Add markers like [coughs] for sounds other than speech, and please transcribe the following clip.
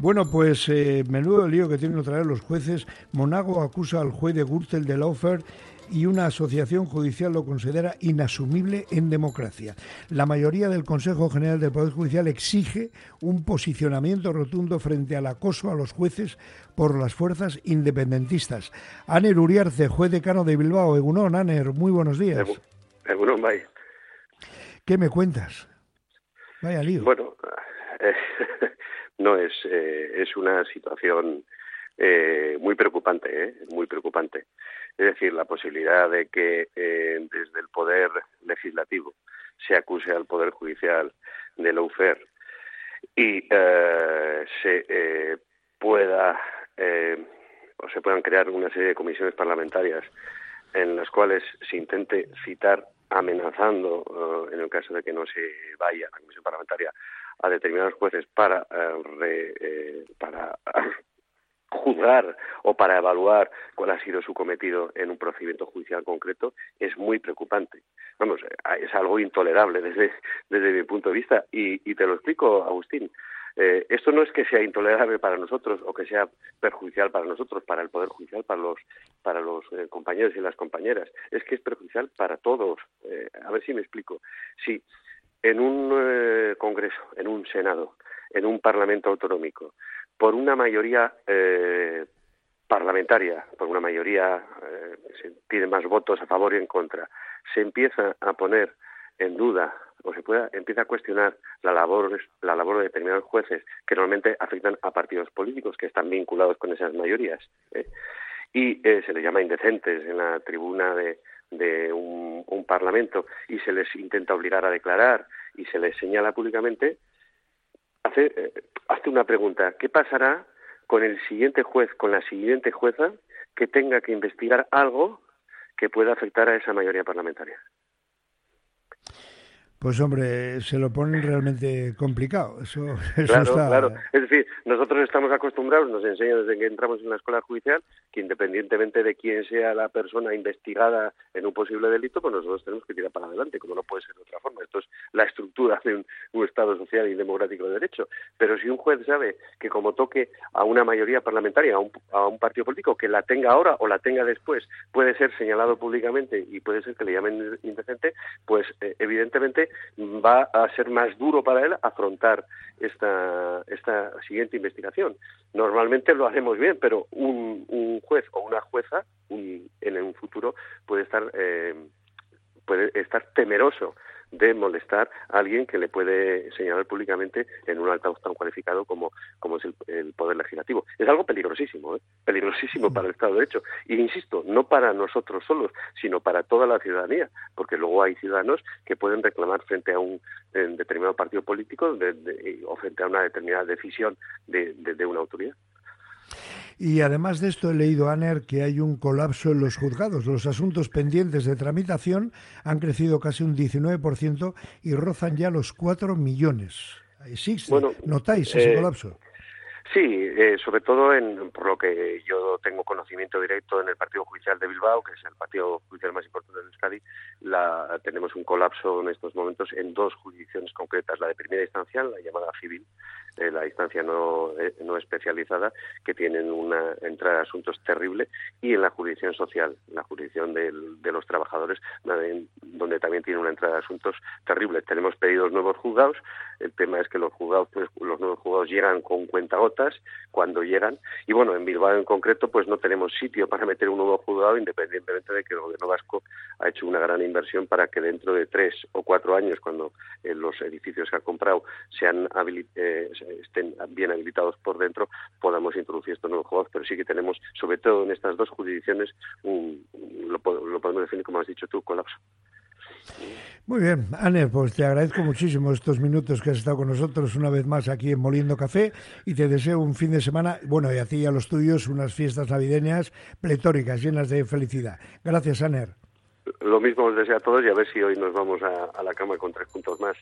Bueno, pues eh, menudo lío que tienen otra vez los jueces. Monago acusa al juez de Gürtel de Laufer y una asociación judicial lo considera inasumible en democracia. La mayoría del Consejo General del Poder Judicial exige un posicionamiento rotundo frente al acoso a los jueces por las fuerzas independentistas. Aner Uriarce, juez decano de Bilbao. Egunon, Aner, muy buenos días. Egunon, bye. ¿Qué me cuentas? Vaya lío. Bueno, [laughs] no es, eh, es una situación eh, muy preocupante, ¿eh? muy preocupante. Es decir, la posibilidad de que eh, desde el poder legislativo se acuse al poder judicial de lawfare y eh, se pueda o se puedan crear una serie de comisiones parlamentarias en las cuales se intente citar amenazando, en el caso de que no se vaya a la comisión parlamentaria, a determinados jueces para, eh, eh, para [coughs] juzgar o para evaluar cuál ha sido su cometido en un procedimiento judicial concreto es muy preocupante. Vamos, es algo intolerable desde, desde mi punto de vista y, y te lo explico, Agustín. Eh, esto no es que sea intolerable para nosotros o que sea perjudicial para nosotros, para el Poder Judicial, para los, para los eh, compañeros y las compañeras. Es que es perjudicial para todos. Eh, a ver si me explico. Si en un eh, Congreso, en un Senado, en un Parlamento autonómico, por una mayoría eh, parlamentaria, por una mayoría, eh, se tiene más votos a favor y en contra, se empieza a poner en duda o se pueda, empieza a cuestionar la labor, la labor de determinados jueces que normalmente afectan a partidos políticos que están vinculados con esas mayorías. ¿eh? Y eh, se les llama indecentes en la tribuna de, de un, un parlamento y se les intenta obligar a declarar y se les señala públicamente, hace, eh, hace una pregunta. ¿Qué pasará con el siguiente juez, con la siguiente jueza que tenga que investigar algo que pueda afectar a esa mayoría parlamentaria? Pues hombre, se lo ponen realmente complicado. Eso, [laughs] eso claro, está... claro. Es decir, nosotros estamos acostumbrados, nos enseñan desde que entramos en la escuela judicial, que independientemente de quién sea la persona investigada en un posible delito, pues nosotros tenemos que tirar para adelante, como no puede ser de otra forma. Esto es la estructura de un, Estado social y democrático de derecho. Pero si un juez sabe que como toque a una mayoría parlamentaria, a un, a un partido político, que la tenga ahora o la tenga después, puede ser señalado públicamente y puede ser que le llamen indecente, pues eh, evidentemente va a ser más duro para él afrontar esta, esta siguiente investigación. Normalmente lo hacemos bien, pero un, un juez o una jueza un, en un futuro puede estar eh, puede estar temeroso de molestar a alguien que le puede señalar públicamente en un altavoz tan cualificado como, como es el, el Poder Legislativo. Es algo peligrosísimo, ¿eh? peligrosísimo para el Estado de Derecho. Y insisto, no para nosotros solos, sino para toda la ciudadanía, porque luego hay ciudadanos que pueden reclamar frente a un determinado partido político de, de, o frente a una determinada decisión de, de una autoridad. Y además de esto he leído, Aner, que hay un colapso en los juzgados. Los asuntos pendientes de tramitación han crecido casi un 19% y rozan ya los 4 millones. ¿Existe? Bueno, ¿Notáis ese eh, colapso? Sí, eh, sobre todo en, por lo que yo tengo conocimiento directo en el Partido Judicial de Bilbao, que es el partido judicial más importante de Euskadi, la, tenemos un colapso en estos momentos en dos jurisdicciones concretas, la de primera instancia, la llamada civil, eh, la instancia no, eh, no especializada, que tienen una entrada de asuntos terrible, y en la jurisdicción social, la jurisdicción de los trabajadores, donde, también tiene una entrada de asuntos terrible. Tenemos pedidos nuevos juzgados, el tema es que los juzgados, pues, los nuevos juzgados llegan con cuando llegan. Y bueno, en Bilbao en concreto, pues no tenemos sitio para meter un nuevo juzgado, independientemente de que el gobierno vasco ha hecho una gran inversión para que dentro de tres o cuatro años, cuando eh, los edificios que ha comprado sean eh, estén bien habilitados por dentro, podamos introducir estos nuevos juzgados. Pero sí que tenemos, sobre todo en estas dos jurisdicciones, un, lo, lo podemos definir, como has dicho tú, colapso. Muy bien, Anne, pues te agradezco muchísimo estos minutos que has estado con nosotros una vez más aquí en Moliendo Café y te deseo un fin de semana, bueno, y a ti y a los tuyos unas fiestas navideñas pletóricas, llenas de felicidad. Gracias, Aner. Lo mismo os deseo a todos y a ver si hoy nos vamos a, a la cama con tres puntos más.